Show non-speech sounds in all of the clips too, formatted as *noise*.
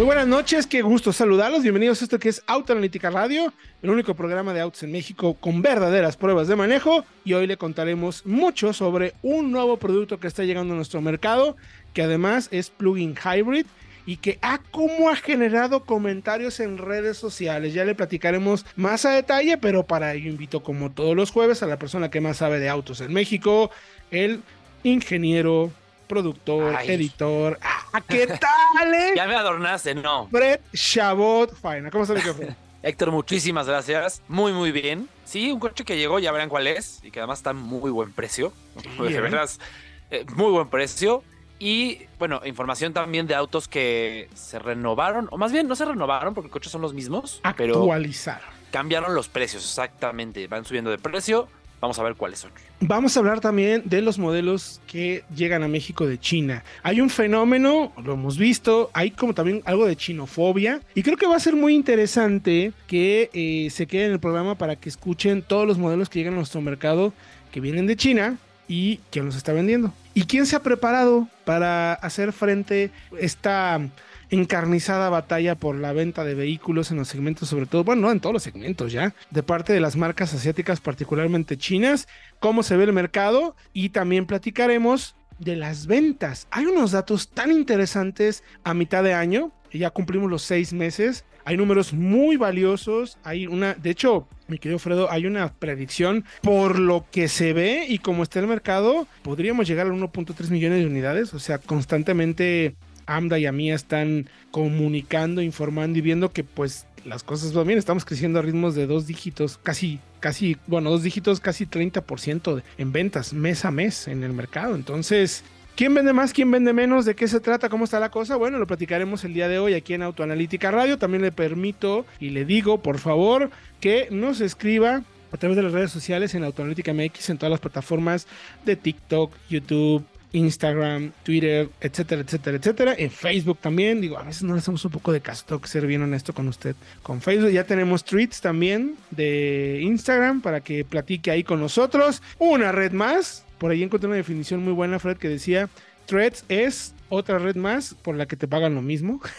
Muy buenas noches, qué gusto saludarlos. Bienvenidos a esto que es Autoanalítica Radio, el único programa de autos en México con verdaderas pruebas de manejo. Y hoy le contaremos mucho sobre un nuevo producto que está llegando a nuestro mercado, que además es plugin hybrid y que ha como ha generado comentarios en redes sociales. Ya le platicaremos más a detalle, pero para ello invito como todos los jueves a la persona que más sabe de autos en México, el ingeniero productor, editor. ¡Ah, qué tal! Eh? *laughs* ya me adornaste, no. Fred Chabot Faina. ¿Cómo estás, *laughs* Fred? Héctor, muchísimas gracias. Muy, muy bien. Sí, un coche que llegó, ya verán cuál es, y que además está muy buen precio. *laughs* de verdad, eh, muy buen precio. Y bueno, información también de autos que se renovaron, o más bien no se renovaron porque los coches son los mismos, actualizaron. Pero cambiaron los precios, exactamente. Van subiendo de precio. Vamos a ver cuáles son. Vamos a hablar también de los modelos que llegan a México de China. Hay un fenómeno, lo hemos visto, hay como también algo de chinofobia y creo que va a ser muy interesante que eh, se quede en el programa para que escuchen todos los modelos que llegan a nuestro mercado que vienen de China y quién los está vendiendo. ¿Y quién se ha preparado para hacer frente a esta encarnizada batalla por la venta de vehículos en los segmentos, sobre todo, bueno, no en todos los segmentos ya, de parte de las marcas asiáticas, particularmente chinas, cómo se ve el mercado y también platicaremos de las ventas. Hay unos datos tan interesantes a mitad de año, ya cumplimos los seis meses, hay números muy valiosos, hay una, de hecho, mi querido Fredo, hay una predicción por lo que se ve y como está el mercado, podríamos llegar a 1.3 millones de unidades, o sea, constantemente AMDA y AMIA están comunicando, informando y viendo que pues las cosas van bien. Estamos creciendo a ritmos de dos dígitos, casi, casi, bueno, dos dígitos, casi 30% en ventas mes a mes en el mercado. Entonces, ¿quién vende más? ¿Quién vende menos? ¿De qué se trata? ¿Cómo está la cosa? Bueno, lo platicaremos el día de hoy aquí en Autoanalítica Radio. También le permito y le digo, por favor, que nos escriba a través de las redes sociales en Autoanalítica MX, en todas las plataformas de TikTok, YouTube, Instagram, Twitter, etcétera, etcétera, etcétera. En Facebook también. Digo, a veces no le hacemos un poco de caso. Tengo que ser bien honesto con usted. Con Facebook ya tenemos tweets también de Instagram para que platique ahí con nosotros. Una red más. Por ahí encontré una definición muy buena, Fred, que decía: Threads es otra red más por la que te pagan lo mismo. *laughs*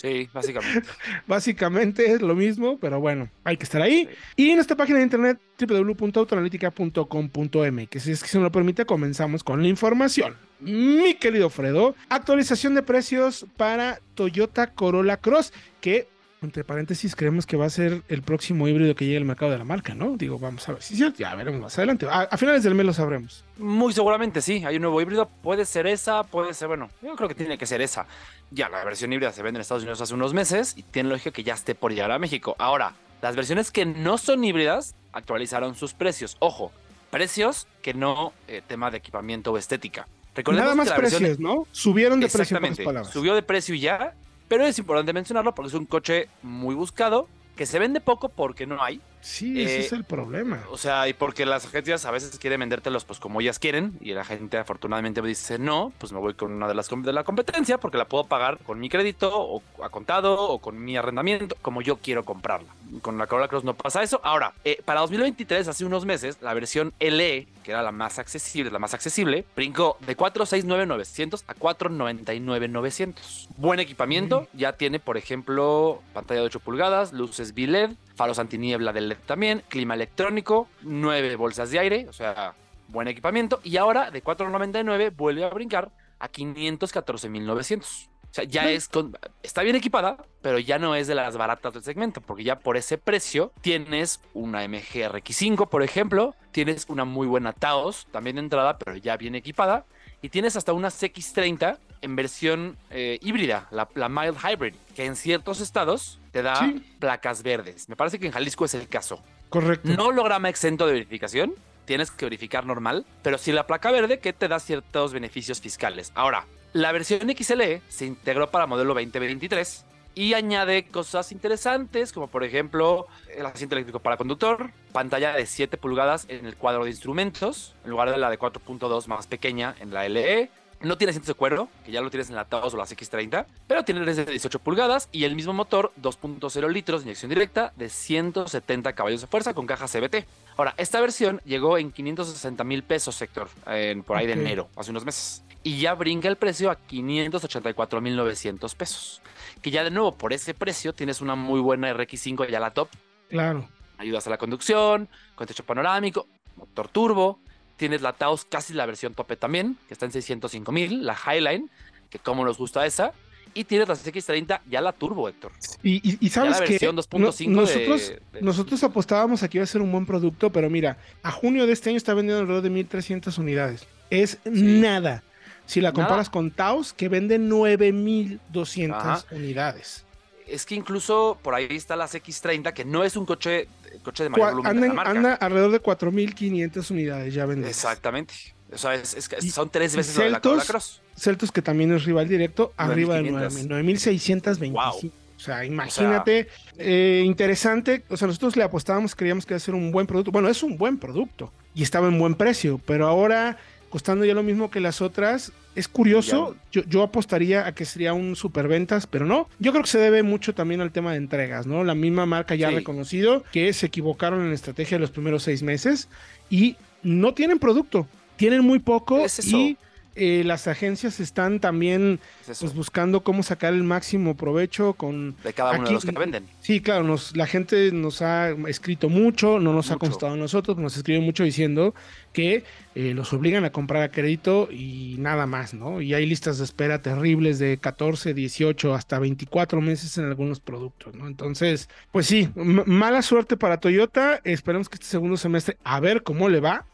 Sí, básicamente. básicamente es lo mismo, pero bueno, hay que estar ahí. Y en nuestra página de internet www.autoanalitica.com.m, que si es que se nos lo permite, comenzamos con la información. Mi querido Fredo, actualización de precios para Toyota Corolla Cross, que entre paréntesis, creemos que va a ser el próximo híbrido que llegue al mercado de la marca, ¿no? Digo, vamos a ver si cierto, ya veremos más adelante. A, finales del mes lo sabremos. Muy seguramente sí, hay un nuevo híbrido, puede ser esa, puede ser, bueno, yo creo que tiene que ser esa. Ya la versión híbrida se vende en Estados Unidos hace unos meses y tiene lógica que ya esté por llegar a México. Ahora, las versiones que no son híbridas actualizaron sus precios. Ojo, precios que no eh, tema de equipamiento o estética. Recordemos Nada más precios, ¿no? Subieron de precio. Subió de precio y ya pero es importante mencionarlo porque es un coche muy buscado, que se vende poco porque no hay. Sí, ese es eh, el problema. O sea, y porque las agencias a veces quieren vendértelos pues como ellas quieren y la gente afortunadamente me dice, no, pues me voy con una de las de la competencia porque la puedo pagar con mi crédito o a contado o con mi arrendamiento como yo quiero comprarla. Con la Corolla Cross no pasa eso. Ahora, eh, para 2023, hace unos meses, la versión LE, que era la más accesible, la más accesible, brincó de 469,900 a 499,900. Buen equipamiento, ya tiene, por ejemplo, pantalla de 8 pulgadas, luces B-LED, faros antiniebla del LED también, clima electrónico, 9 bolsas de aire, o sea, buen equipamiento. Y ahora de 499 vuelve a brincar a 514.900. O sea, ya es con, está bien equipada, pero ya no es de las baratas del segmento, porque ya por ese precio tienes una MG RX5, por ejemplo, tienes una muy buena Taos, también de entrada, pero ya bien equipada, y tienes hasta una CX30 en versión eh, híbrida, la, la, Mild Hybrid, que en ciertos estados te da placas verdes. Me parece que en Jalisco es el caso. Correcto. No holograma exento de verificación, tienes que verificar normal, pero si la placa verde que te da ciertos beneficios fiscales. Ahora, la versión XLE se integró para modelo 2023 Y añade cosas interesantes, como por ejemplo el asiento eléctrico para conductor, pantalla de 7 pulgadas en el cuadro de instrumentos, en lugar de la de 4.2 más pequeña en la LE. No tiene asientos de cuero, que ya lo tienes en la Taos o las X30, pero tiene de 18 pulgadas y el mismo motor, 2.0 litros de inyección directa de 170 caballos de fuerza con caja CBT. Ahora, esta versión llegó en 560 mil pesos, Héctor, en, por ahí de enero, hace unos meses. Y ya brinca el precio a 584 mil 900 pesos. Que ya de nuevo, por ese precio, tienes una muy buena RX5 ya la top. Claro. Ayudas a la conducción, con techo panorámico, motor turbo. Tienes la Taos casi la versión tope también, que está en 605 mil, la Highline, que como nos gusta esa. Y tienes la X30 ya la turbo, Héctor. Y, y- y sabes la que versión 2.5 de- nosotros, de- nosotros apostábamos a que iba a ser un buen producto, pero mira, a junio de este año está vendiendo alrededor de 1.300 unidades. Es nada. Si la Nada. comparas con Taos, que vende 9.200 Ajá. unidades. Es que incluso por ahí está la X30, que no es un coche, coche de mayor volumen de anda, la marca. anda alrededor de 4.500 unidades ya vendidas. Exactamente. O sea, es, es que Y- son tres veces lo de la Celtos, Cross. Celtos, que también es rival directo, arriba de 9,500. 9.625. Wow. O sea, imagínate, eh, interesante. O sea, nosotros le apostábamos, creíamos que iba a ser un buen producto. Bueno, es un buen producto y estaba en buen precio, pero ahora costando ya lo mismo que las otras, es curioso. Yo, yo apostaría a que sería un superventas, pero no. Yo creo que se debe mucho también al tema de entregas, ¿no? La misma marca ya ha reconocido que se equivocaron en la estrategia de los primeros seis meses y no tienen producto. Tienen muy poco Es y eh, las agencias están también Es pues buscando cómo sacar el máximo provecho con de cada uno aquí- de los que venden. sí claro nos la gente nos ha escrito mucho no nos ha constado a nosotros nos escribe mucho diciendo que eh, los obligan a comprar a crédito y nada más no y hay listas de espera terribles de 14 18 hasta 24 meses en algunos productos no entonces pues sí mala suerte para Toyota. Esperemos que este segundo semestre a ver cómo le va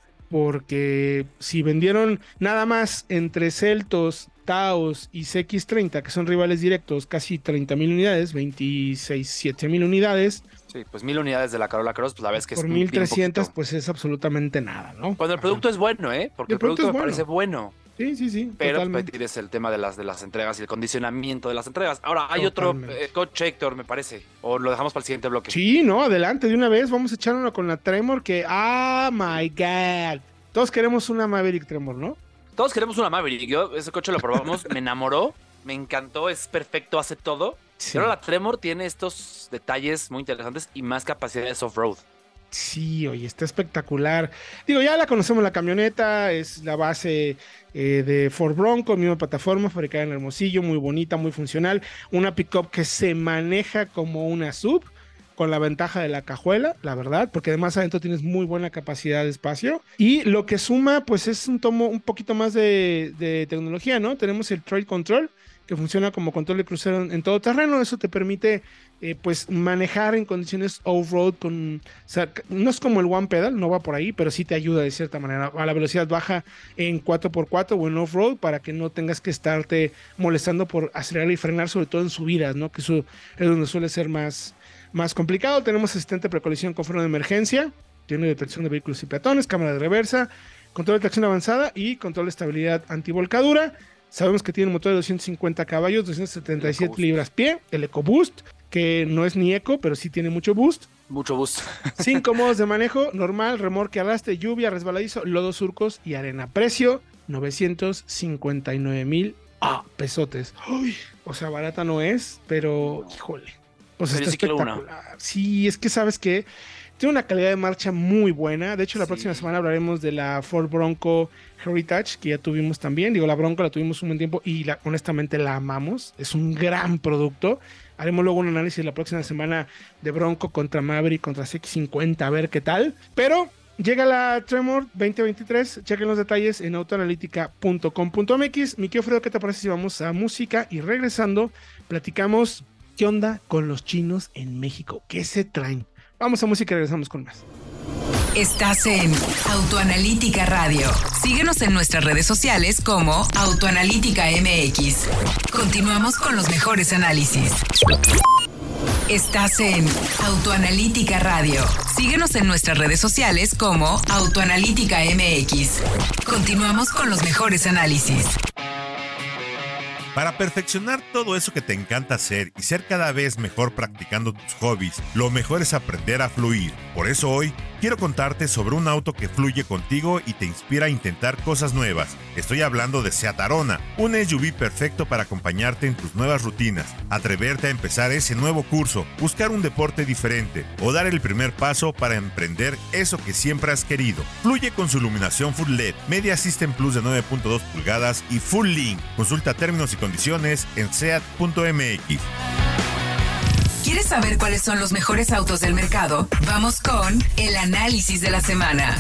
porque si vendieron nada más entre Celtos, Taos y CX30, que son rivales directos, casi 30 mil unidades, 26, 7 mil unidades, Sí, pues mil unidades de la Carola Cross, pues la es que por es muy- bien 1300, poquito. pues es absolutamente nada, ¿no? Cuando el producto es bueno, ¿eh? Porque El el producto, producto me parece bueno. Sí, sí, sí, Pero pues, totalmente. tienes el tema de las, de las entregas y el condicionamiento de las entregas. Ahora, hay otro eh, coche, Héctor, me parece. O lo dejamos para el siguiente bloque. Sí, no, adelante, de una vez, vamos a echar uno con la Tremor, que, ah, my God. Todos queremos una Maverick Tremor, ¿no? Todos queremos una Maverick. Yo ese coche lo probamos, me enamoró, me encantó, es perfecto, hace todo. Sí. Pero la Tremor tiene estos detalles muy interesantes y más capacidades off-road. Sí, oye, está espectacular. Digo, ya la conocemos la camioneta, es la base eh, de Ford Bronco, misma plataforma, fabricada en Hermosillo, muy bonita, muy funcional. Una pickup que se maneja como una sub, con la ventaja de la cajuela, la verdad, porque además adentro tienes muy buena capacidad de espacio. Y lo que suma, pues es un tomo un poquito más de, tecnología, ¿no? Tenemos el Trail Control, que funciona como control de crucero en todo terreno. Eso te permite eh, pues manejar en condiciones off-road con, o sea, c- no es como el One Pedal, no va por ahí, pero sí te ayuda de cierta manera a la velocidad baja en 4x4 o en off-road para que no tengas que estarte molestando por acelerar y frenar, sobre todo en subidas, ¿no? Que eso es donde suele ser más, más complicado. Tenemos asistente precolisión con freno de emergencia, tiene detección de vehículos y peatones, cámara de reversa, control de tracción avanzada y control de estabilidad antivolcadura. Sabemos que tiene un motor de 250 caballos, 277 EcoBoost. libras pie, el EcoBoost, que no es ni eco, pero sí tiene mucho boost. Mucho boost. *laughs* Cinco modos de manejo, normal, remorque, arrastre, lluvia, resbaladizo, lodo, surcos y arena. Precio, 959 mil ah, pesotes. Uy, o sea, barata no es, pero híjole. O sea, Pero está sí espectacular. Sí, es que sabes que tiene una calidad de marcha muy buena. De hecho, la Sí. próxima semana hablaremos de la Ford Bronco Heritage, que ya tuvimos también. Digo, la Bronco la tuvimos un buen tiempo y la, honestamente la amamos. Es un gran producto. Haremos luego un análisis la próxima semana de Bronco contra Maverick, contra CX50, a ver qué tal. Pero llega la Tremor 2023. Chequen los detalles en autoanalítica.com.mx. Mi Fredo, ¿qué te parece si vamos a música? Y regresando, platicamos qué onda con los chinos en México. ¿Qué se traen? Vamos a música y regresamos con más. Estás en Autoanalítica Radio. Síguenos en nuestras redes sociales como Autoanalítica MX. Continuamos con los mejores análisis. Estás en Autoanalítica Radio. Síguenos en nuestras redes sociales como Autoanalítica MX. Continuamos con los mejores análisis. Para perfeccionar todo eso que te encanta hacer y ser cada vez mejor practicando tus hobbies, lo mejor es aprender a fluir. Por eso hoy quiero contarte sobre un auto que fluye contigo y te inspira a intentar cosas nuevas. Estoy hablando de Seat Arona, un SUV perfecto para acompañarte en tus nuevas rutinas, atreverte a empezar ese nuevo curso, buscar un deporte diferente o dar el primer paso para emprender eso que siempre has querido. Fluye con su iluminación Full LED, Media System Plus de 9.2 pulgadas y Full Link. Consulta términos y condiciones en seat.mx. ¿Quieres saber cuáles son los mejores autos del mercado? Vamos con el análisis de la semana.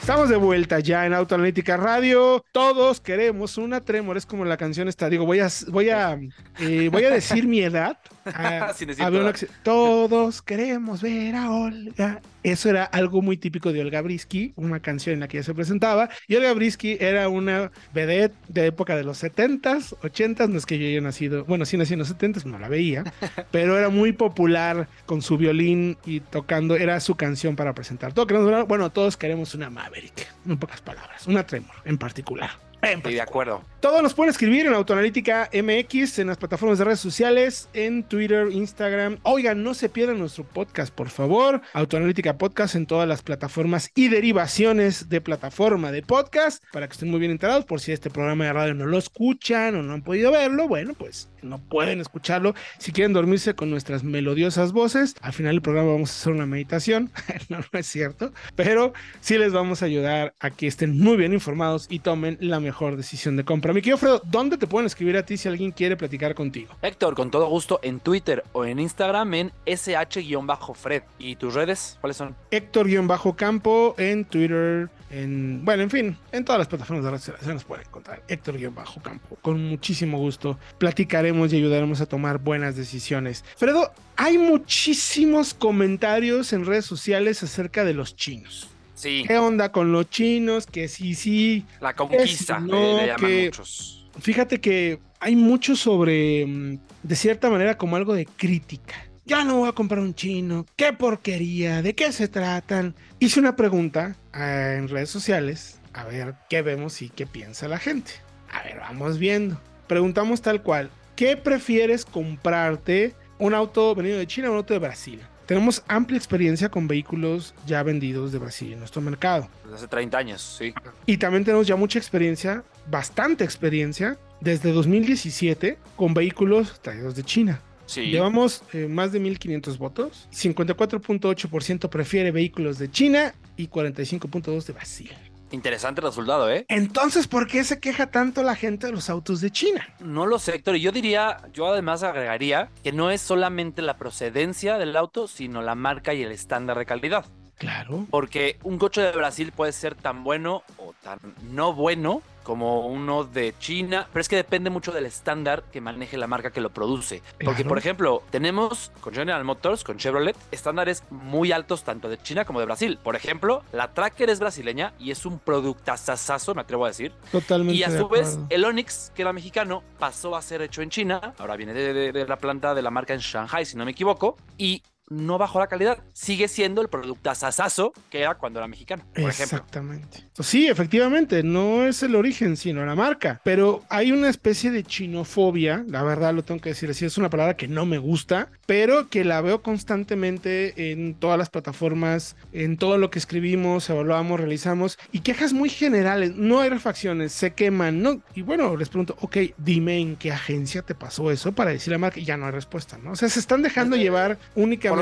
Estamos de vuelta ya en Autoanalítica Radio. Todos queremos una Tremor. Es como la canción está. Digo, voy a, voy a, eh, voy a decir mi edad. Ah, *laughs* todos queremos ver a Olga. Eso era algo muy típico de Olga Brisky, una canción en la que ella se presentaba. Y Olga Brisky era una vedette de época de los 70s, 80s. No es que yo haya nacido, bueno, sí nací en los 70s, no la veía, *laughs* pero era muy popular con su violín y tocando. Era su canción para presentar. Todo queremos, bueno, todos queremos una Maverick, en pocas palabras, una Tremor en particular. Estoy de acuerdo. Todos nos pueden escribir en Autoanalítica MX, en las plataformas de redes sociales, en Twitter, Instagram. Oigan, no se pierdan nuestro podcast, por favor. Autoanalítica Podcast en todas las plataformas y derivaciones de plataforma de podcast, para que estén muy bien enterados. Por si este programa de radio no lo escuchan o no han podido verlo, bueno, pues no pueden escucharlo. Si quieren dormirse con nuestras melodiosas voces, al final del programa vamos a hacer una meditación. *laughs* no, no es cierto, pero sí les vamos a ayudar a que estén muy bien informados y tomen la mejor decisión de compra. Mi querido Fredo, ¿dónde te pueden escribir a ti si alguien quiere platicar contigo? Héctor, con todo gusto en Twitter o en Instagram en sh-fred. ¿Y tus redes cuáles son? Héctor-campo en Twitter, en, bueno, en fin, en todas las plataformas de redes sociales nos pueden encontrar Héctor-campo. Con muchísimo gusto y ayudaremos a tomar buenas decisiones. Fredo, hay muchísimos comentarios en redes sociales acerca de los chinos. ¿Qué onda con los chinos? Que sí, sí. La conquista, no, muchos. Fíjate que hay mucho sobre, mm, de cierta manera, como algo de crítica. Ya no voy a comprar un chino. ¿Qué porquería? ¿De qué se tratan? Hice una pregunta eh, en redes sociales. A ver qué vemos y qué piensa la gente. A ver, vamos viendo. Preguntamos tal cual. ¿Qué prefieres comprarte? ¿Un auto venido de China o un auto de Brasil? Tenemos amplia experiencia con vehículos ya vendidos de Brasil en nuestro mercado. Desde hace 30 años, sí. Y también tenemos ya mucha experiencia, bastante experiencia, desde 2017 con vehículos traídos de China. Sí. Llevamos eh, más de 1.500 votos. 54.8% prefiere vehículos de China y 45.2% de Brasil. Interesante resultado, ¿eh? Entonces, ¿por qué se queja tanto la gente de los autos de China? No lo sé, Héctor. Y yo diría, yo además agregaría que no es solamente la procedencia del auto, sino la marca y el estándar de calidad. Claro. Porque un coche de Brasil puede ser tan bueno o tan no bueno como uno de China, pero es que depende mucho del estándar que maneje la marca que lo produce. Porque, por ejemplo, tenemos con General Motors, con Chevrolet, estándares muy altos tanto de China como de Brasil. Por ejemplo, la Tracker es brasileña y es un productazazazo, me atrevo a decir. Totalmente. Y a su vez, el Onix, que era mexicano, pasó a ser hecho en China. Ahora viene de, de la planta de la marca en Shanghai, si no me equivoco. Y no bajó la calidad. Sigue siendo el producto asasazo que era cuando era mexicano, por Exactamente. Sí, efectivamente, no es el origen, sino la marca. Pero hay una especie de chinofobia, la verdad lo tengo que decir así, es una palabra que no me gusta, pero que la veo constantemente en todas las plataformas, en todo lo que escribimos, evaluamos, realizamos, y quejas muy generales. No hay refacciones, se queman, ¿no? Y bueno, les pregunto, ok, dime en qué agencia te pasó eso para decir la marca, y ya no hay respuesta, ¿no? O sea, se están dejando llevar únicamente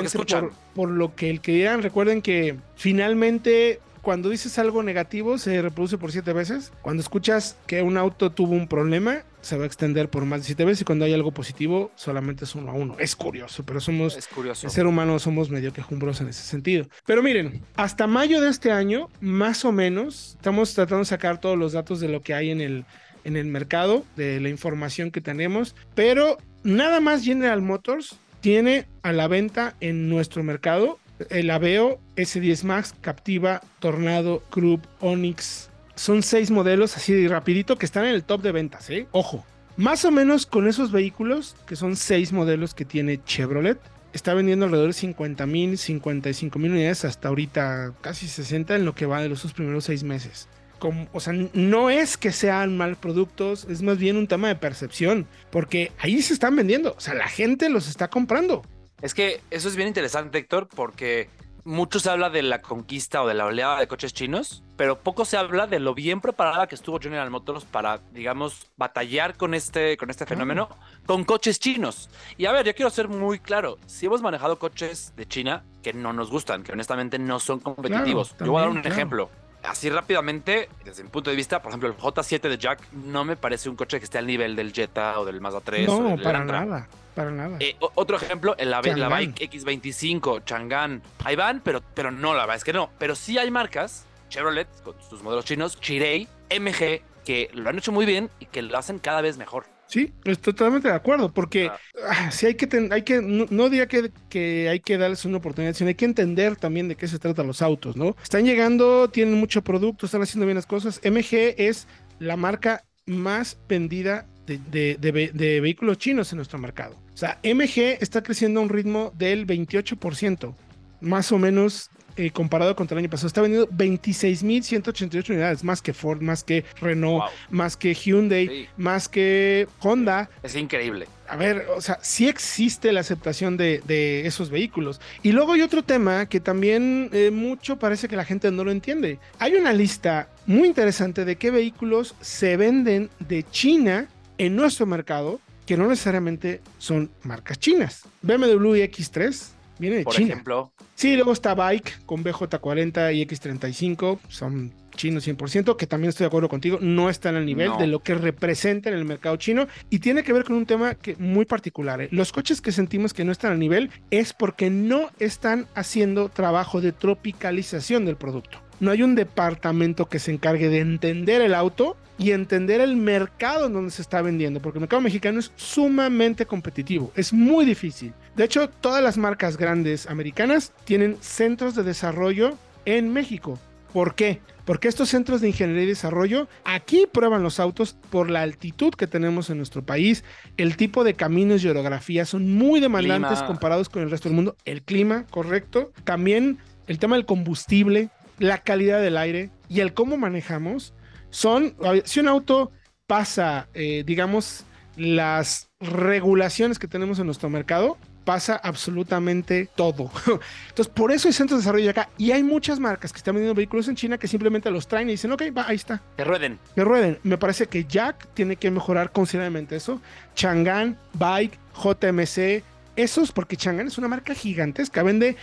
por, lo que el que dirán. Recuerden que finalmente cuando dices algo negativo se reproduce por siete veces. Cuando escuchas que un auto tuvo un problema, se va a extender por más de siete veces. Y cuando hay algo positivo, solamente es uno a uno. Es curioso, pero somos. Es curioso. El ser humano somos medio quejumbrosos en ese sentido. Pero miren, hasta mayo de este año, más o menos, estamos tratando de sacar todos los datos de lo que hay en el, en el mercado, de la información que tenemos. Pero nada más General Motors tiene a la venta en nuestro mercado el Aveo S10 Max, Captiva, Tornado, Group, Onix. Son seis modelos así de rapidito que están en el top de ventas, ¿eh? Ojo. Más o menos con esos vehículos, que son seis modelos que tiene Chevrolet, está vendiendo alrededor de 50 mil, 55 mil unidades hasta ahorita casi 60 en lo que va de los primeros seis meses. Como, o sea, no es que sean mal productos, es más bien un tema de percepción, porque ahí se están vendiendo, o sea, la gente los está comprando. Es que eso es bien interesante, Héctor, porque mucho se habla de la conquista o de la oleada de coches chinos, pero poco se habla de lo bien preparada que estuvo General Motors para, digamos, batallar con este, con este fenómeno con coches chinos. Y a ver, yo quiero ser muy claro, si hemos manejado coches de China que no nos gustan, que honestamente no son competitivos. yo voy a dar un ejemplo. Así rápidamente, desde mi punto de vista, por ejemplo, el J7 de Jack no me parece un coche que esté al nivel del Jetta o del Mazda 3. No, para nada. Para nada. Eh, otro ejemplo, la, la Bike X25, Chang'an. Ahí van, pero, pero no, la verdad es que no. Pero sí hay marcas, Chevrolet, con sus modelos chinos, Chirei, MG, que lo han hecho muy bien y que lo hacen cada vez mejor. Sí, estoy totalmente de acuerdo, porque ah, sí hay que, hay que no, diría que, que, hay que darles una oportunidad, sino hay que entender también de qué se tratan los autos, ¿no? Están llegando, tienen mucho producto, están haciendo bien las cosas. MG es la marca más vendida de, de, vehículos chinos en nuestro mercado. O sea, MG está creciendo a un ritmo del 28%, más o menos eh, comparado contra el año pasado. Está vendiendo 26.188 unidades, más que Ford, más que Renault, más que Hyundai, más que Honda. Es increíble. A ver, o sea, sí existe la aceptación de, esos vehículos. Y luego hay otro tema que también eh, mucho parece que la gente no lo entiende. Hay una lista muy interesante de qué vehículos se venden de China en nuestro mercado que no necesariamente son marcas chinas. BMW X3 viene de Por China. ejemplo. Sí, luego está Bike con BJ40 y X35, son chinos 100%, que también estoy de acuerdo contigo, no están al nivel de lo que representa en el mercado chino y tiene que ver con un tema que muy particular. ¿eh? Los coches que sentimos que no están al nivel es porque no están haciendo trabajo de tropicalización del producto no hay un departamento que se encargue de entender el auto y entender el mercado en donde se está vendiendo, porque el mercado mexicano es sumamente competitivo, es muy difícil. De hecho, todas las marcas grandes americanas tienen centros de desarrollo en México. ¿Por qué? Porque estos centros de ingeniería y desarrollo aquí prueban los autos por la altitud que tenemos en nuestro país, el tipo de caminos y orografía son muy demandantes comparados con el resto del mundo, el clima, correcto, también el tema del combustible, la calidad del aire y el cómo manejamos son, si un auto pasa, eh, digamos, las regulaciones que tenemos en nuestro mercado, pasa absolutamente todo. *laughs* Entonces, por eso hay centros de desarrollo acá. Y hay muchas marcas que están vendiendo vehículos en China que simplemente los traen y dicen, ok, va, ahí está. Que rueden. Que rueden. Me parece que Jack tiene que mejorar considerablemente eso. Chang'an, Bike, JMC, esos, porque Chang'an es una marca gigantesca, vende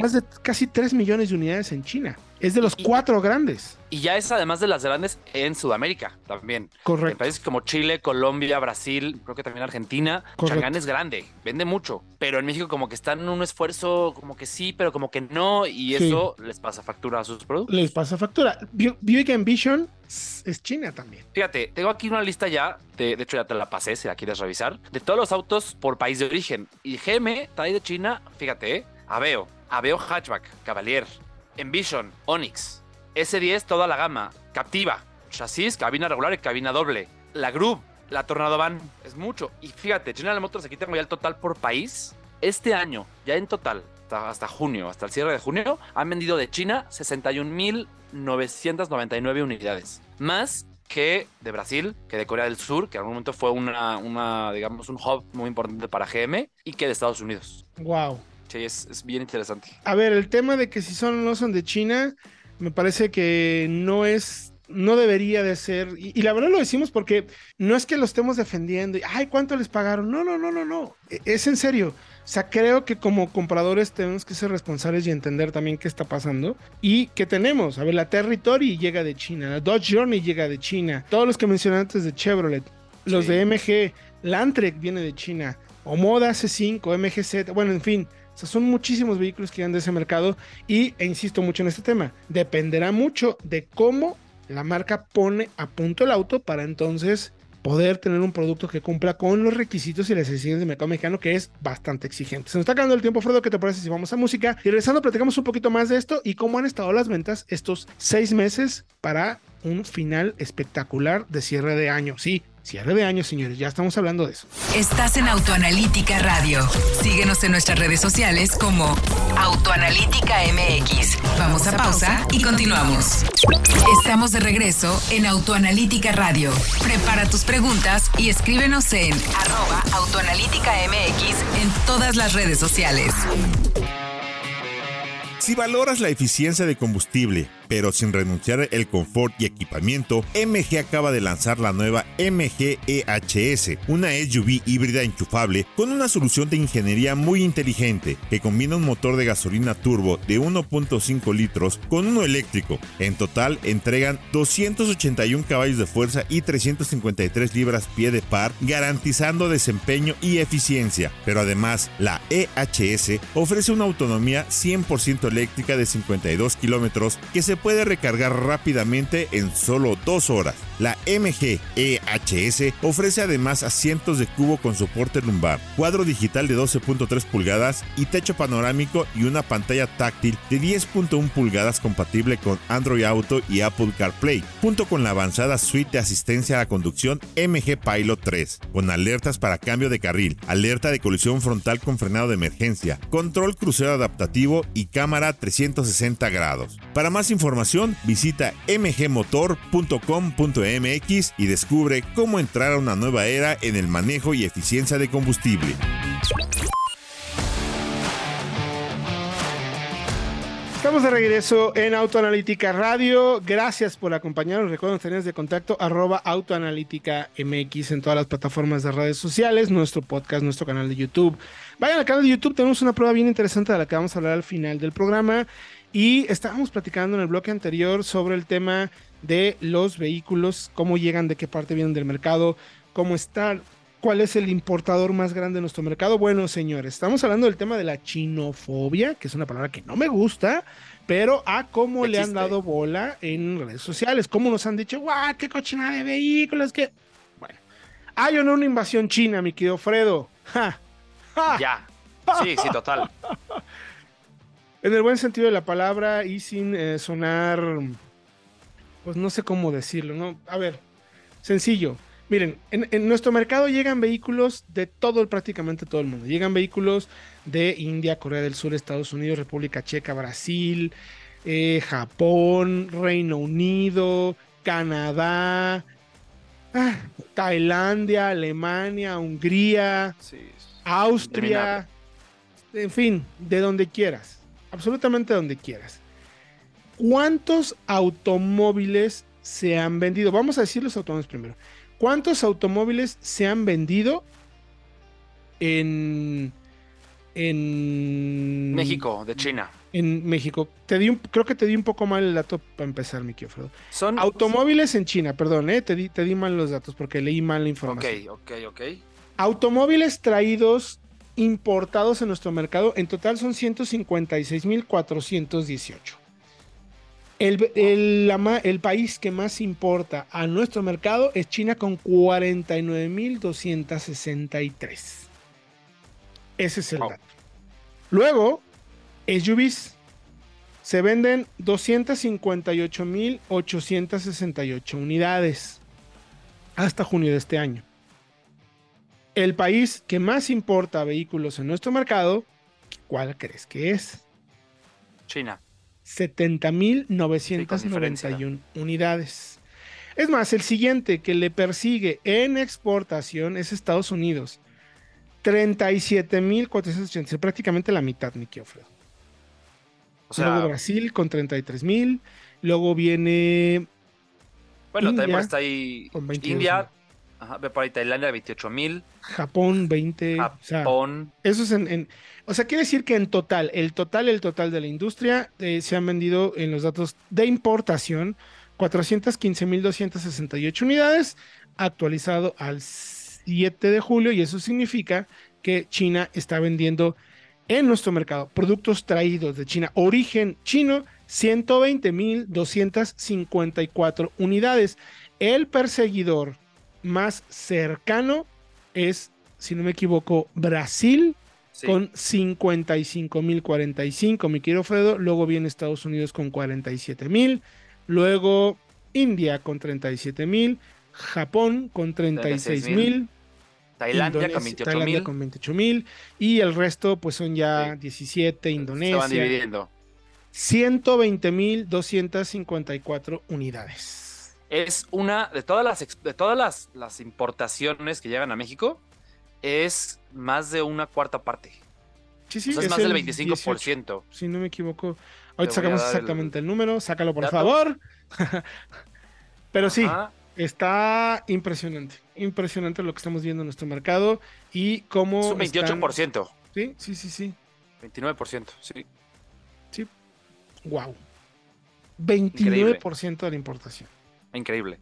más de casi 3 millones de unidades en China. Es de los cuatro grandes. Y ya es además de las grandes en Sudamérica también. Correcto. En países como Chile, Colombia, Brasil, creo que también Argentina. Chang'an es grande, vende mucho. Pero en México como que están en un esfuerzo como que sí, pero como que no. Y eso les pasa factura a sus productos. Les pasa factura. Buick Ambition es China también. Fíjate, tengo aquí una lista ya, de, de, hecho ya te la pasé si la quieres revisar, de todos los autos por país de origen. Y GM trae de China, fíjate, ¿eh? Aveo, Aveo Hatchback, Cavalier, Envision, Onix, S10 toda la gama, Captiva, chasis, cabina regular y cabina doble, la Groove, la Tornado Van, es mucho. Y fíjate, General Motors, aquí tengo ya el total por país. Este año, ya en total, hasta, junio, hasta el cierre de junio, han vendido de China 61.999 unidades. Más que de Brasil, que de Corea del Sur, que en algún momento fue una, digamos, un hub muy importante para GM, y que de Estados Unidos. Wow. Sí, es, bien interesante. A ver, el tema de que si son o no son de China, me parece que no es no debería de ser, y, la verdad lo decimos porque no es que lo estemos defendiendo, y, ay, ¿cuánto les pagaron? No, no, no, no, no, e, es en serio. O sea, creo que como compradores tenemos que ser responsables y entender también qué está pasando y qué tenemos. A ver, la Territory llega de China, la Dodge Journey llega de China, todos los que mencioné antes de Chevrolet, los de MG, Landtrek viene de China, Omoda C5, MGZ, bueno, en fin, son muchísimos vehículos que llegan de ese mercado y, e insisto mucho en este tema, dependerá mucho de cómo la marca pone a punto el auto para entonces poder tener un producto que cumpla con los requisitos y las exigencias del mercado mexicano, que es bastante exigente. Se nos está acabando el tiempo, Fredo, ¿qué te parece si vamos a música? Y regresando, platicamos un poquito más de esto y cómo han estado las ventas estos seis meses para un final espectacular de cierre de año. Sí, cierre de año, señores, ya estamos hablando de eso. Estás en Autoanalítica Radio. Síguenos en nuestras redes sociales como Autoanalítica MX. Vamos a pausa y continuamos. Estamos de regreso en Autoanalítica Radio. Prepara tus preguntas y escríbenos en arroba Autoanalítica MX en todas las redes sociales. Si valoras la eficiencia de combustible, pero sin renunciar el confort y equipamiento, MG acaba de lanzar la nueva MG EHS, una SUV híbrida enchufable con una solución de ingeniería muy inteligente que combina un motor de gasolina turbo de 1.5 litros con uno eléctrico. En total entregan 281 caballos de fuerza y 353 libras pie de par, garantizando desempeño y eficiencia. Pero además, la EHS ofrece una autonomía 100% eléctrica de 52 kilómetros que se puede recargar rápidamente en solo dos horas. La MG EHS ofrece además asientos de cubo con soporte lumbar, cuadro digital de 12.3 pulgadas y techo panorámico y una pantalla táctil de 10.1 pulgadas compatible con Android Auto y Apple CarPlay, junto con la avanzada suite de asistencia a la conducción MG Pilot 3, con alertas para cambio de carril, alerta de colisión frontal con frenado de emergencia, control crucero adaptativo y cámara 360 grados. Para más información, visita mgmotor.com.mx y descubre cómo entrar a una nueva era en el manejo y eficiencia de combustible. Estamos de regreso en Autoanalítica Radio. Gracias por acompañarnos. Recuerden tener de contacto arroba Autoanalítica MX en todas las plataformas de redes sociales, nuestro podcast, nuestro canal de YouTube. Vayan al canal de YouTube, tenemos una prueba bien interesante de la que vamos a hablar al final del programa. Y estábamos platicando en el bloque anterior sobre el tema de los vehículos, cómo llegan, de qué parte vienen del mercado, cómo están, cuál es el importador más grande de nuestro mercado. Bueno, señores, estamos hablando del tema de la chinofobia, que es una palabra que no me gusta, pero a cómo le han dado bola en redes sociales, cómo nos han dicho, guau, qué cochina de vehículos, que... Bueno, hay o no una invasión china, mi querido Fredo. Ja, ja. Ya. Sí, sí, total. En el buen sentido de la palabra y sin eh, sonar, pues no sé cómo decirlo, ¿no? A ver, sencillo. Miren, en, en, nuestro mercado llegan vehículos de todo, prácticamente todo el mundo. Llegan vehículos de India, Corea del Sur, Estados Unidos, República Checa, Brasil, eh, Japón, Reino Unido, Canadá, ah, Tailandia, Alemania, Hungría, Sí. Austria, en fin, de donde quieras absolutamente donde quieras. ¿Cuántos automóviles se han vendido? Vamos a decir los automóviles primero. ¿Cuántos automóviles se han vendido en, en México, de China. En México. Te di un, creo que te di un poco mal el dato para empezar, mi querido Fredo. Son Automóviles en China, perdón, eh, te, di, te di mal los datos porque leí mal la información. Ok, ok, ok. Automóviles traídos importados en nuestro mercado, en total son 156.418. El, el, la ma- el país que más importa a nuestro mercado es China con 49.263. Ese es el dato. Luego, SUVs. Se venden 258.868 unidades hasta junio de este año. El país que más importa vehículos en nuestro mercado, ¿cuál crees que es? China. 70.991 unidades. Es más, el siguiente que le persigue en exportación es Estados Unidos. 37.486, prácticamente la mitad, mi querido Fredo. O luego sea, Brasil con 33.000. Luego viene bueno, también India, está ahí con 22 India. Ajá, ve por ahí Tailandia, 28 mil. Japón 20. o sea, Japón. Eso es en, en- O sea, quiere decir que en total, el total, el total de la industria eh, se han vendido en los datos de importación 415.268 unidades, actualizado al 7 de julio, y eso significa que China está vendiendo en nuestro mercado productos traídos de China, origen chino, 120.254 unidades. El perseguidor más cercano es, si no me equivoco, Brasil Sí. con 55.045, mi querido Fredo. Luego viene Estados Unidos con 47.000. Luego India con 37 mil, Japón con 36 mil. Tailandia con 28 Tailandia mil. con 28 mil y el resto pues son ya Sí. 17 Indonesia. Se van dividiendo. 120 mil 254 unidades. Es una de todas las de todas las, las importaciones que llegan a México, es más de una cuarta parte. Sí, sí, O sea, es, es más del el 25%. 18, si no me equivoco. Ahorita sacamos el exactamente el, número, sácalo por dato. favor. *laughs* Pero sí, está impresionante, impresionante lo que estamos viendo en nuestro mercado y cómo Es un están- 28%, Sí, sí, sí, sí. 29%, sí. Wow. 29% de la importación. Increíble.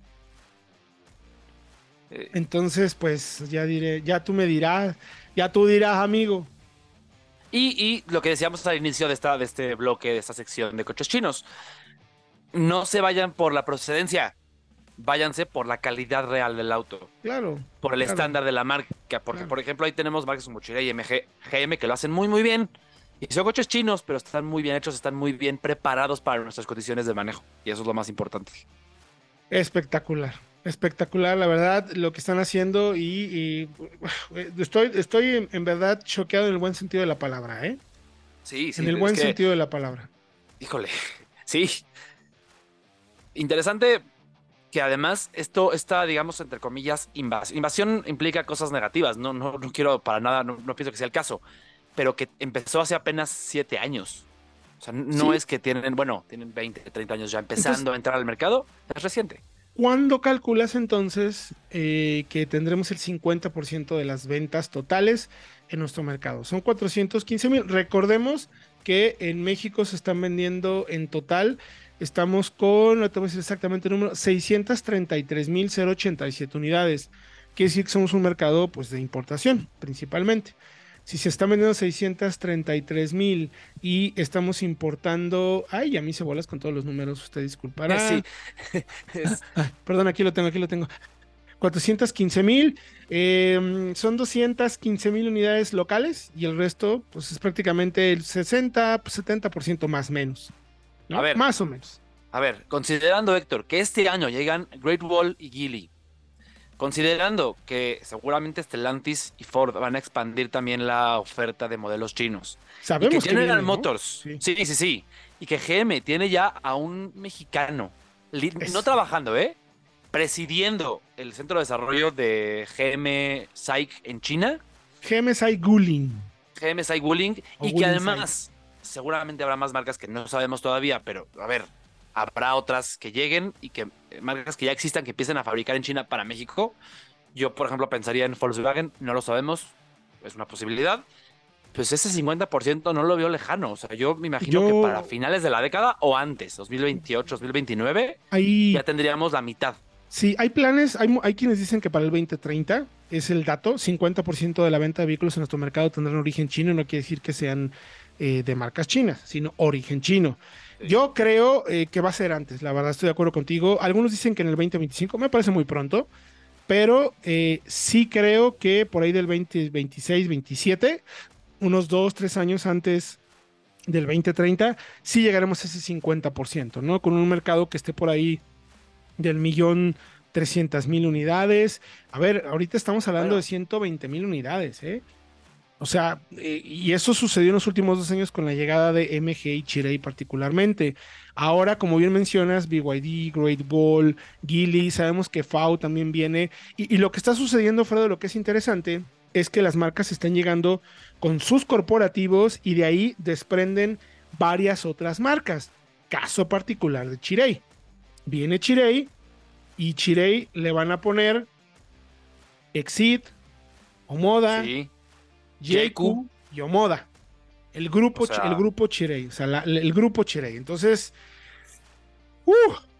Eh, Entonces, pues ya diré, ya tú me dirás, ya tú dirás, amigo. Y, y lo que decíamos al inicio de, esta, de este bloque, de esta sección de coches chinos, no se vayan por la procedencia, váyanse por la calidad real del auto, Claro. por el Claro. estándar de la marca, porque Claro. por ejemplo ahí tenemos marcas como Chery y MG, GM que lo hacen muy muy bien. Y son coches chinos, pero están muy bien hechos, están muy bien preparados para nuestras condiciones de manejo. Y eso es lo más importante. Espectacular. Espectacular, la verdad, lo que están haciendo y, y, *sighs* estoy, estoy en, en verdad choqueado en el buen sentido de la palabra, ¿eh? Sí, sí. en el buen que- sentido de la palabra. Híjole, *laughs* sí. Interesante que además esto está, digamos, entre comillas, invasión. Invasión implica cosas negativas, no, no, no quiero para nada, no, no pienso que sea el caso, pero que empezó hace apenas siete años. O sea, no Sí. es que tienen, bueno, tienen 20, 30 años ya empezando a entrar al mercado, es reciente. ¿Cuándo calculas entonces eh, que tendremos el 50% de las ventas totales en nuestro mercado? Son 415 mil. Recordemos que en México se están vendiendo en total, estamos con, no te voy a decir exactamente el número, 633 mil 087 unidades. Quiere decir que somos un mercado pues, de importación principalmente. Si se están vendiendo 633 mil y estamos importando, ay, a mí se bolas con todos los números, usted disculpará. Sí. *laughs* Es- perdón, aquí lo tengo, aquí lo tengo. 415 mil, eh, son 215 mil unidades locales y el resto, pues es prácticamente el 60, pues, 70% más menos. ¿no? A ver. Más o menos. A ver, considerando, Héctor, que este año llegan Great Wall y Geely, considerando que seguramente Stellantis y Ford van a expandir también la oferta de modelos chinos, y Sabemos que que General viene, ¿no? Motors, Sí. sí. sí, sí, y que GM tiene ya a un mexicano, Es- no trabajando, ¿eh? Presidiendo el centro de desarrollo de GM SAIC en China, GMSI Guling. GM SAIC Wuling, O y que además seguramente habrá más marcas que no sabemos todavía, pero a ver, habrá otras que lleguen y que eh, marcas que ya existan que empiecen a fabricar en China para México. Yo, por ejemplo, pensaría en Volkswagen, no lo sabemos, es una posibilidad. Pues ese 50% no lo veo lejano. O sea, yo me imagino Yo- que para finales de la década o antes, 2028, 2029, Ahí, ya tendríamos la mitad. sí, hay planes, hay, hay quienes dicen que para el 2030 es el dato, 50% de la venta de vehículos en nuestro mercado tendrán origen chino, no quiere decir que sean eh, de marcas chinas, sino origen chino. Yo creo eh, que va a ser antes, la verdad estoy de acuerdo contigo. Algunos dicen que en el 2025, me parece muy pronto, pero eh, sí creo que por ahí del 2026, 27, unos dos, tres años antes del 2030, sí llegaremos a ese 50%, ¿no? Con un mercado que esté por ahí del millón 300 mil unidades. A ver, ahorita estamos hablando Bueno. de 120 mil unidades, ¿eh? O sea, eh, y eso sucedió en los últimos dos años con la llegada de MG y Chirey particularmente. Ahora, como bien mencionas, BYD, Great Ball, Geely, sabemos que FAU también viene. Y, lo que está sucediendo, Fredo, lo que es interesante es que las marcas están llegando con sus corporativos y de ahí desprenden varias otras marcas. Caso particular de Chirey. Viene Chirey y Chirey le van a poner Exit, Omoda, Sí. JQ y Omoda. El grupo, O sea- el grupo Chirey, o sea, la- el grupo Chirey. Entonces, uh,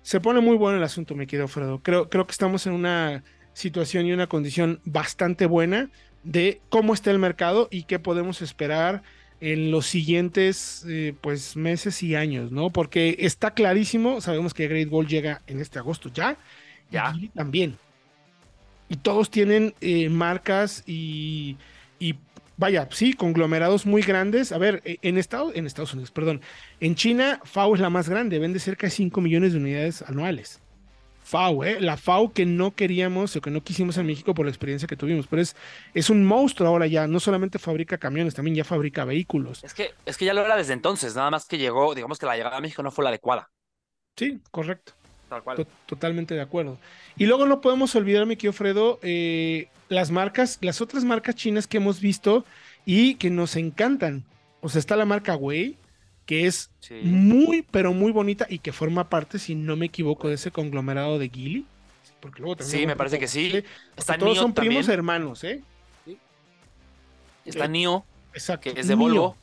se pone muy bueno el asunto, mi querido Fredo. Creo, creo que estamos en una situación y una condición bastante buena de cómo está el mercado y qué podemos esperar en los siguientes eh, pues meses y años, ¿no? Porque está clarísimo, sabemos que Great Wall llega en este agosto ya, y Ya. Geely también. Y todos tienen eh, marcas y, y vaya, sí, conglomerados muy grandes. A ver, e- en Estados, en Estados Unidos, perdón, en China, FAO es la más grande, vende cerca de 5 millones de unidades anuales. FAU, ¿eh? La FAU que no queríamos o que no quisimos en México por la experiencia que tuvimos, pero es, es un monstruo ahora ya, no solamente fabrica camiones, también ya fabrica vehículos. Es que, es que ya lo era desde entonces, nada más que llegó, digamos que la llegada a México no fue la adecuada. Sí, correcto. Tal cual. To- totalmente de acuerdo. Y luego no podemos olvidar, mi querido Fredo, eh, las marcas, las otras marcas chinas que hemos visto y que nos encantan. O sea, está la marca Wei, que es Sí. muy, pero muy bonita y que forma parte, si no me equivoco, de ese conglomerado de Geely. Porque luego también Sí, me parece que sí. Está todos NIO son primos hermanos, ¿eh? Está eh, NIO, Exacto. que es de. Volvo.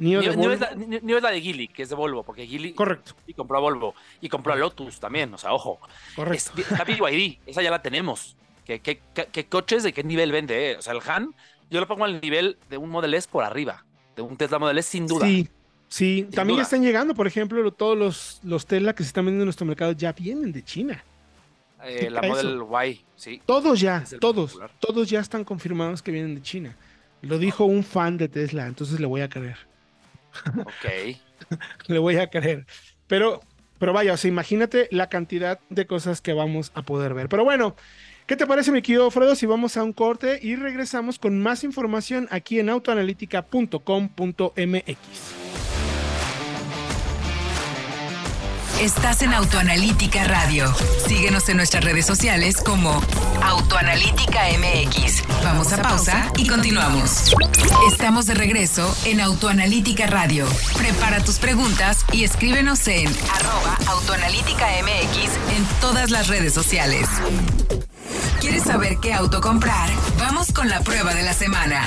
NIO de NIO, NIO es la, NIO- es la de Geely, que es de Volvo, porque Correcto, y compró a Volvo y compró a Lotus también, o sea, ojo. correcto. Es, está BYD, esa ya la tenemos. ¿Qué, qué, qué- coches de qué nivel vende? eh? O sea, el Han, yo lo pongo al nivel de un Model S por arriba, de un Tesla Model S sin duda. Sí, sí. También duda. ya están llegando, por ejemplo, lo- todos los, los Tesla que se están vendiendo en nuestro mercado ya vienen de China. Eh, la Eso. Model Y, sí. Todos ya, todos, popular. todos ya están confirmados que vienen de China. Lo dijo un fan de Tesla, entonces le voy a creer. Ok. *laughs* Le voy a creer. Pero, pero vaya, o sea, imagínate la cantidad de cosas que vamos a poder ver. Pero bueno, ¿qué te parece, mi querido Fredo, si vamos a un corte y regresamos con más información aquí en autoanalítica.com.mx? Estás en Autoanalítica Radio. Síguenos en nuestras redes sociales como Autoanalítica MX. Vamos a pausa y continuamos. Estamos de regreso en Autoanalítica Radio. Prepara tus preguntas y escríbenos en arroba Autoanalítica MX en todas las redes sociales. ¿Quieres saber qué auto comprar? Vamos con la prueba de la semana.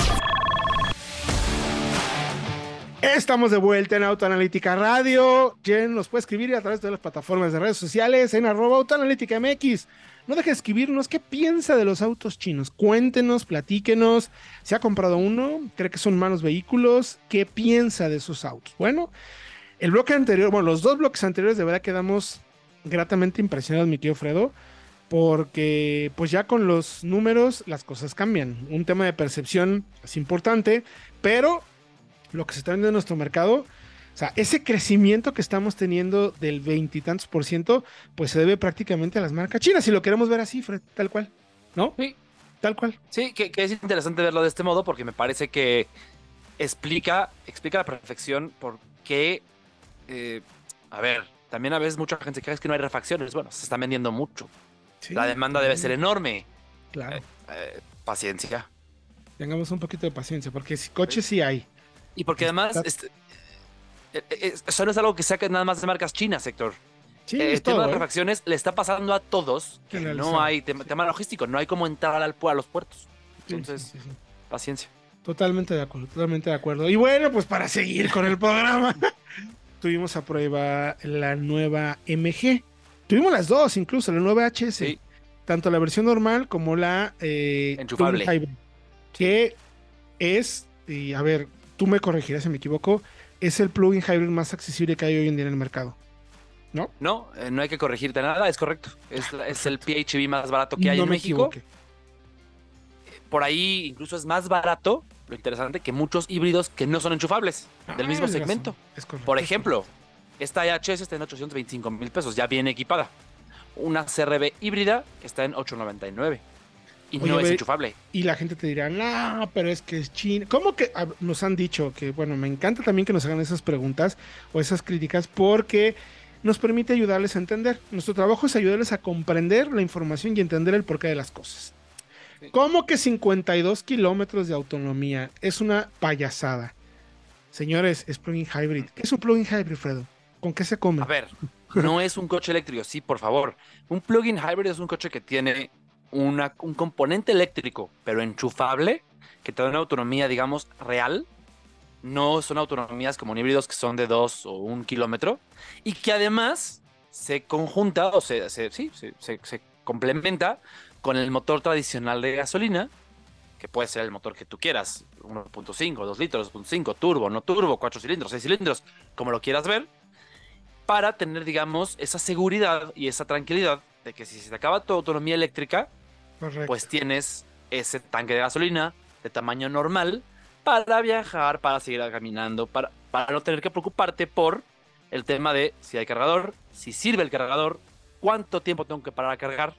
Estamos de vuelta en Autoanalítica Radio. Jen nos puede escribir a través de las plataformas de redes sociales en arroba Autoanalítica MX. No deje de escribirnos qué piensa de los autos chinos. Cuéntenos, platíquenos. ¿Se ha comprado uno? ¿Cree que son malos vehículos? ¿Qué piensa de esos autos? Bueno, el bloque anterior, bueno, los dos bloques anteriores de verdad quedamos gratamente impresionados, mi querido Fredo, porque pues ya con los números las cosas cambian. Un tema de percepción es importante, pero lo que se está viendo en nuestro mercado, o sea, ese crecimiento que estamos teniendo del veintitantos por ciento, pues se debe prácticamente a las marcas chinas, si lo queremos ver así, Fred, tal cual, ¿no? Sí. Tal cual. Sí, que, que es interesante verlo de este modo porque me parece que explica, explica a la perfección por qué, eh, a ver, también a veces mucha gente es que no hay refacciones. Bueno, se están vendiendo mucho. Sí, La demanda debe ser enorme. Claro, Eh, paciencia. tengamos un poquito de paciencia, porque si coches sí hay. Y porque además, este, eh, eh, eso no es algo que saque nada más de marcas chinas, sector. Sí, Eh, el tema todo, de ¿eh? refacciones le está pasando a todos. que no hay tema, tema logístico, no hay cómo entrar al, a los puertos. Entonces, sí, paciencia. Totalmente de acuerdo, totalmente de acuerdo. Y bueno, pues para seguir con el programa, *laughs* tuvimos a prueba la nueva MG. Tuvimos las dos, incluso la nueva HS. Sí. Tanto la versión normal como la eh, Enchufable. hybrid. Que es, y a ver, tú me corregirás si me equivoco, es el plugin hybrid más accesible que hay hoy en día en el mercado. ¿No? No, eh, no hay que corregirte nada, es correcto. Es, es el PHV más barato que hay no en me México. equivoqué. Por ahí incluso es más barato, lo interesante, que muchos híbridos que no son enchufables del Ah, mismo tienes segmento. razón, es correcto, Por es ejemplo, esta IHS está en 825 mil pesos, ya viene equipada. Una CRB híbrida está en 899 y Oye, no es enchufable. Y la gente te dirá, no, pero es que es China. ¿Cómo que Ah, nos han dicho que, bueno, me encanta también que nos hagan esas preguntas o esas críticas porque nos permite ayudarles a entender. Nuestro trabajo es ayudarles a comprender la información y entender el porqué de las cosas. Sí. ¿Cómo que 52 kilómetros de autonomía? Es una payasada. Señores, es plug-in hybrid. ¿Qué es un plug-in hybrid, Fredo? ¿Con qué se come? A ver, no es un coche eléctrico, sí, por favor. Un plug-in hybrid es un coche que tiene una- un componente eléctrico, pero enchufable, que te da una autonomía, digamos, real. No son autonomías como híbridos que son de dos o un kilómetro. Y que además se conjunta, o se, se- sí, se- se complementa con el motor tradicional de gasolina, que puede ser el motor que tú quieras, 1.5, 2 litros, 2.5, turbo, no turbo, 4 cilindros, 6 cilindros, como lo quieras ver para tener, digamos, esa seguridad y esa tranquilidad de que si se te acaba tu autonomía eléctrica, Correcto. pues tienes ese tanque de gasolina de tamaño normal para viajar, para seguir caminando, para, para no tener que preocuparte por el tema de si hay cargador, si sirve el cargador ¿cuánto tiempo tengo que parar a cargar?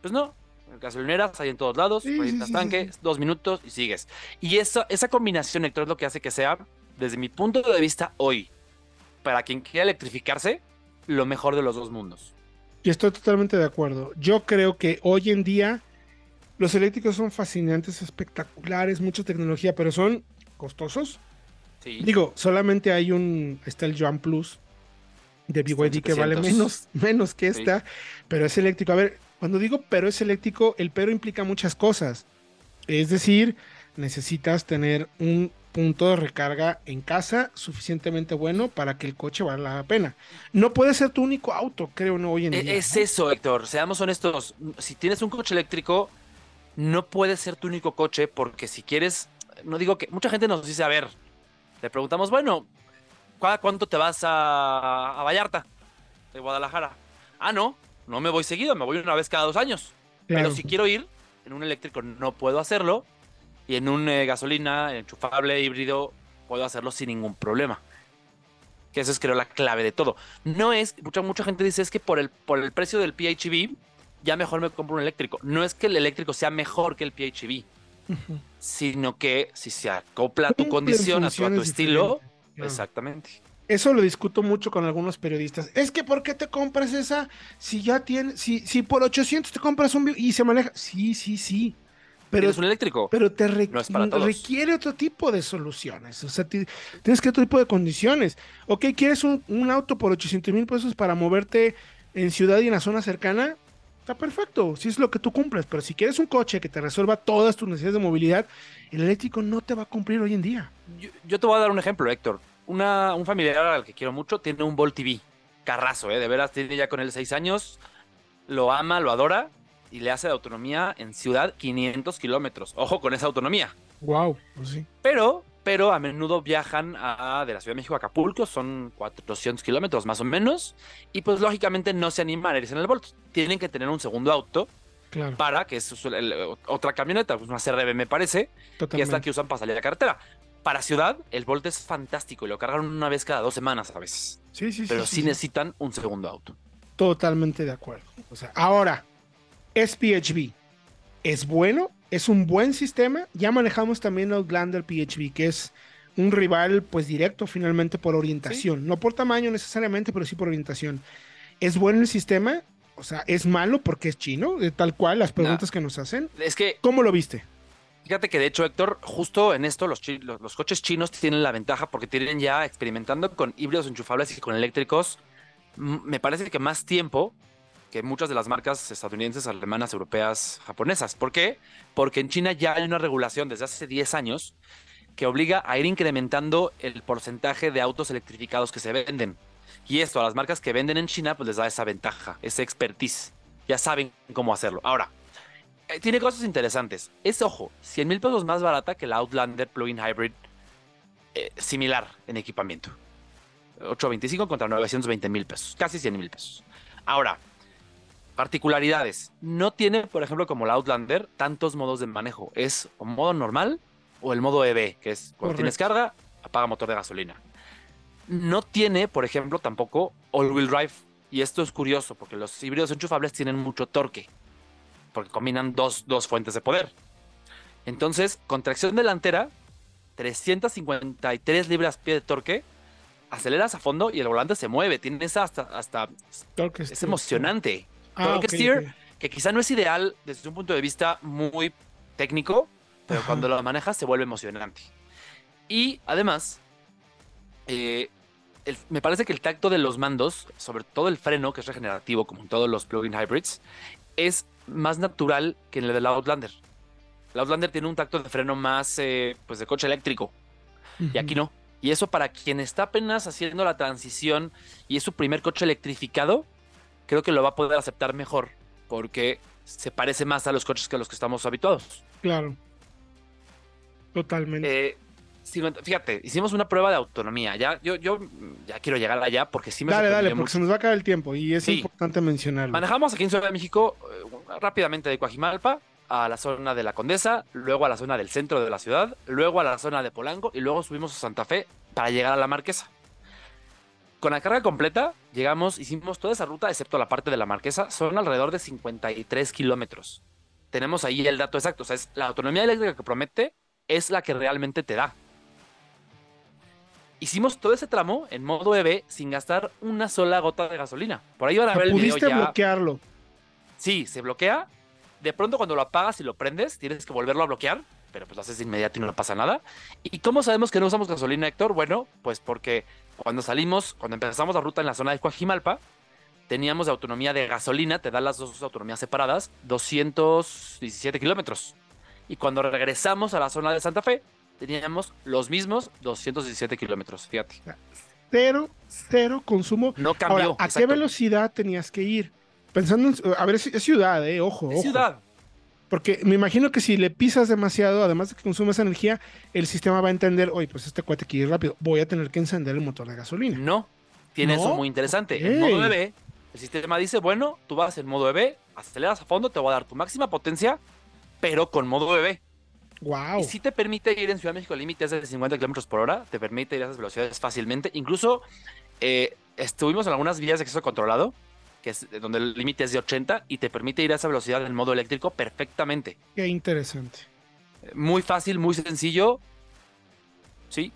Pues no, gasolineras hay en todos lados, Sí, sí, sí, tanque, dos minutos y sigues. Y esa, esa combinación, Héctor, es lo que hace que sea, desde mi punto de vista hoy, para quien quiera electrificarse, lo mejor de los dos mundos. Y estoy totalmente de acuerdo. Yo creo que hoy en día los eléctricos son fascinantes, espectaculares, mucha tecnología, pero son costosos. Sí. Digo, solamente hay un, está el Joan Plus de BYD que vale 700. menos, *laughs* menos que Sí. esta, pero es eléctrico. A ver, cuando digo pero es eléctrico, el pero implica muchas cosas. Es decir, necesitas tener un punto de recarga en casa suficientemente bueno para que el coche valga la pena. No puede ser tu único auto, creo, no hoy en E- día. Es eso, Héctor. Seamos honestos. Si tienes un coche eléctrico, no puede ser tu único coche porque si quieres, no digo que mucha gente nos dice, a ver, le preguntamos, bueno, ¿cada cuánto te vas a, a Vallarta de Guadalajara? Ah, no, no me voy seguido, me voy una vez cada dos años. Claro. Pero si quiero ir en un eléctrico no puedo hacerlo y en un eh, gasolina enchufable híbrido puedo hacerlo sin ningún problema. Que eso es creo la clave de todo. No es, mucha, mucha gente dice es que por el, por el precio del PHEV ya mejor me compro un eléctrico. No es que el eléctrico sea mejor que el PHEV, sino que si se acopla a tu condición, a tu, a tu funciones estilo, exactamente. Eso lo discuto mucho con algunos periodistas. Es que ¿por qué te compras esa si ya tienes, si, si por 800 te compras un y se maneja? Sí, sí, sí. Pero, ¿Tienes un eléctrico? pero te re- No es para todos. requiere otro tipo de soluciones. O sea, ti- tienes que otro tipo de condiciones. Ok, ¿quieres un, un auto por 800 mil pesos para moverte en ciudad y en la zona cercana? Está perfecto, si es lo que tú cumples. Pero si quieres un coche que te resuelva todas tus necesidades de movilidad, el eléctrico no te va a cumplir hoy en día. Yo, yo te voy a dar un ejemplo, Héctor. Una, un familiar al que quiero mucho tiene un Volt TV. Carrazo, ¿eh? De veras, tiene ya con él seis años. Lo ama, lo adora y le hace de autonomía en ciudad 500 kilómetros. Ojo con esa autonomía. Wow, pues sí. Pero, pero a menudo viajan a, de la Ciudad de México a Acapulco, son 400 kilómetros más o menos. Y pues lógicamente no se animan a irse en el Volt. Tienen que tener un segundo auto Claro, para, que es el- el- otra camioneta, pues una CRV me parece, que es totalmente. la que usan para salir a la carretera. Para ciudad, el Volt es fantástico y lo cargan una vez cada dos semanas a veces. Sí, sí, Pero sí, sí, sí. necesitan un segundo auto. Totalmente de acuerdo. O sea, ahora, SPHB es bueno, es un buen sistema. Ya manejamos también Outlander PHB, que es un rival, pues directo finalmente por orientación. No por tamaño necesariamente, pero sí por orientación. Es bueno el sistema, o sea, es malo porque es chino, tal cual las preguntas que nos hacen. Es que, ¿Cómo lo viste? fíjate que de hecho, Héctor, justo en esto los, los, los coches chinos tienen la ventaja porque tienen ya experimentando con híbridos enchufables y con eléctricos, me parece que más tiempo que muchas de las marcas estadounidenses, alemanas, europeas, japonesas. ¿Por qué? Porque en China ya hay una regulación desde hace 10 años que obliga a ir incrementando el porcentaje de autos electrificados que se venden. Y esto a las marcas que venden en China pues les da esa ventaja, esa expertise. Ya saben cómo hacerlo. Ahora, eh, tiene cosas interesantes. Es, ojo, 100 mil pesos más barata que la Outlander Plug-in Hybrid eh, similar en equipamiento. 825 contra 920 mil pesos, casi 100 mil pesos. Ahora, particularidades. No tiene, por ejemplo, como la Outlander, tantos modos de manejo. Es o modo normal o el modo EV, que es cuando tienes carga, apaga motor de gasolina. No tiene, por ejemplo, tampoco all-wheel drive. Y esto es curioso, porque los híbridos enchufables tienen mucho torque, porque combinan dos, dos fuentes de poder. Entonces, con tracción delantera, 353 libras-pie de torque, aceleras a fondo y el volante se mueve. Tiene esa hasta, hasta Torque es emocionante. Ah, Torque ok, steer, ok. que quizá no es ideal desde un punto de vista muy técnico, pero Ajá. cuando lo manejas se vuelve emocionante. Y además, eh, el- me parece que el tacto de los mandos, sobre todo el freno, que es regenerativo, como en todos los plug-in hybrids, es más natural que en el del Outlander. El Outlander tiene un tacto de freno más eh, pues de coche eléctrico y aquí no. Y eso para quien está apenas haciendo la transición y es su primer coche electrificado, creo que lo va a poder aceptar mejor porque se parece más a los coches que a los que estamos habituados. Claro. Totalmente. Eh, fíjate, hicimos una prueba de autonomía. Ya, yo, yo ya quiero llegar allá porque sí me dale, dale, porque mucho. se nos va a acabar el tiempo y es Sí. importante mencionarlo. Manejamos aquí en Ciudad de México eh, rápidamente de Coajimalpa a la zona de la Condesa, luego a la zona del centro de la ciudad, luego a la zona de Polanco y luego subimos a Santa Fe para llegar a la Marquesa. Con la carga completa, llegamos, hicimos toda esa ruta, excepto la parte de la Marquesa, son alrededor de 53 kilómetros. Tenemos ahí el dato exacto, o sea, es la autonomía eléctrica que promete es la que realmente te da. Hicimos todo ese tramo en modo EV sin gastar una sola gota de gasolina. Por ahí van a ver el video Pudiste ya. bloquearlo. Sí, se bloquea. De pronto cuando lo apagas y lo prendes, tienes que volverlo a bloquear, pero pues lo haces de inmediato y no pasa nada. ¿Y cómo sabemos que no usamos gasolina, Héctor? Bueno, pues porque cuando salimos, cuando empezamos la ruta en la zona de Coajimalpa, teníamos de autonomía de gasolina, te da las dos autonomías separadas, 217 kilómetros. Y cuando regresamos a la zona de Santa Fe, teníamos los mismos 217 kilómetros, fíjate. Cero, cero consumo. No cambió. Ahora, ¿a qué velocidad tenías que ir? Pensando en, a ver, es, es ciudad, eh, ojo, Es ojo. ciudad. Porque me imagino que si le pisas demasiado, además de que consumes energía, el sistema va a entender, oye, pues este cuate quiere ir rápido, voy a tener que encender el motor de gasolina. No, tiene ¿No? eso muy interesante. En Ok. modo EV, el sistema dice, bueno, tú vas en modo EV, aceleras a fondo, te voy a dar tu máxima potencia, pero con modo EV. Wow. Y si te permite ir en Ciudad de México, el límite es de 50 kilómetros por hora, te permite ir a esas velocidades fácilmente. Incluso eh, estuvimos en algunas vías de acceso controlado, que es donde el límite es de 80 y te permite ir a esa velocidad en modo eléctrico perfectamente. Qué interesante. Muy fácil, muy sencillo. Sí,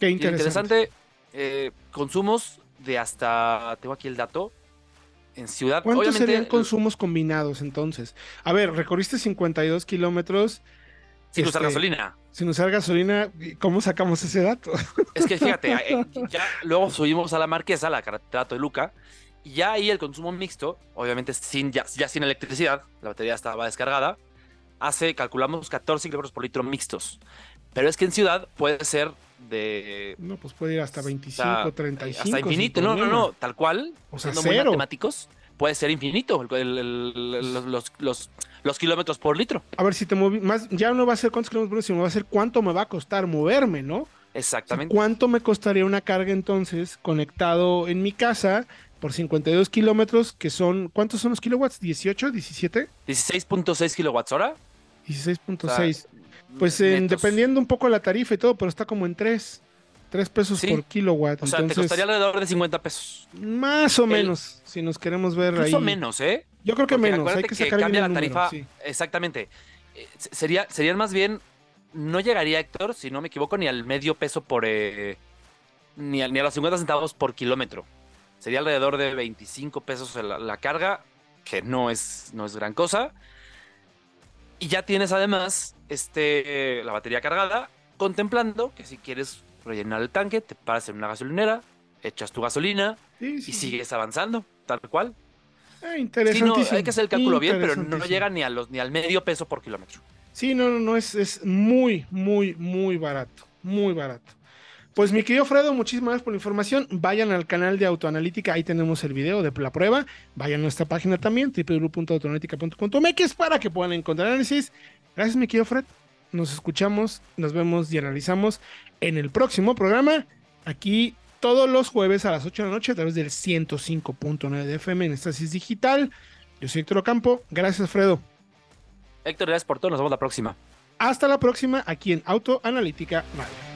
Qué interesante. interesante, eh, consumos de hasta, tengo aquí el dato, en ciudad. ¿Cuántos obviamente, serían consumos combinados entonces? A ver, recorriste 52 kilómetros Sin usar este, gasolina. sin usar gasolina. ¿Cómo sacamos ese dato? Es que fíjate, *laughs* eh, ya luego subimos a la Marquesa, la carretera de Toluca, y ya ahí el consumo mixto, obviamente sin, ya, ya sin electricidad, la batería estaba descargada, hace, calculamos 14 kilómetros por litro mixtos. Pero es que en ciudad puede ser de No, pues puede ir hasta 25, sea, 35. hasta infinito. No, no, no, tal cual. O sea, siendo muy cero. matemáticos, puede ser infinito el- el- los, los- los- los kilómetros por litro. A ver, si te moví más, ya no va a ser cuántos kilómetros por hora, sino va a ser cuánto me va a costar moverme, ¿no? Exactamente. ¿Cuánto me costaría una carga entonces conectado en mi casa por 52 kilómetros, que son, ¿cuántos son los kilowatts? ¿18, 17? 16.6 kilowatts hora. 16.6. Pues en- dependiendo un poco de la tarifa y todo, pero está como en 3. 3 pesos Sí. por kilowatt. O sea, te entonces, costaría alrededor de 50 pesos. más o el- menos, si nos queremos ver ahí. menos, ¿eh? Yo creo que Porque menos, hay que cambia la número, tarifa. sí. Exactamente. Eh, se- Sería, serían más bien. No llegaría, Héctor, si no me equivoco, ni al medio peso por. eh, ni, a, ni a los 50 centavos por kilómetro. Sería alrededor de 25 pesos la, la carga, que no es, no es gran cosa. Y ya tienes además este, la batería cargada, contemplando que si quieres rellenar el tanque, te paras en una gasolinera, echas tu gasolina Sí, y sigues avanzando, tal cual. Sí, no, interesantísimo. hay que hacer el cálculo bien, pero no llega ni, a los, ni al medio peso por kilómetro. Sí, no, no, no, es, es muy, muy, muy barato, muy barato. Pues mi querido Fredo, muchísimas gracias por la información. Vayan al canal de Autoanalítica, ahí tenemos el video de la prueba. Vayan a nuestra página también, www.autoanalítica.com.mx para que puedan encontrar análisis. Gracias, mi querido Fred. Nos escuchamos, nos vemos y analizamos en el próximo programa. Aquí todos los jueves a las 8 de la noche a través del 105.9 de FM en Estasis Digital. Yo soy Héctor Ocampo. Gracias, Fredo. Héctor, gracias por todo. Nos vemos la próxima. Hasta la próxima aquí en Autoanalítica Radio.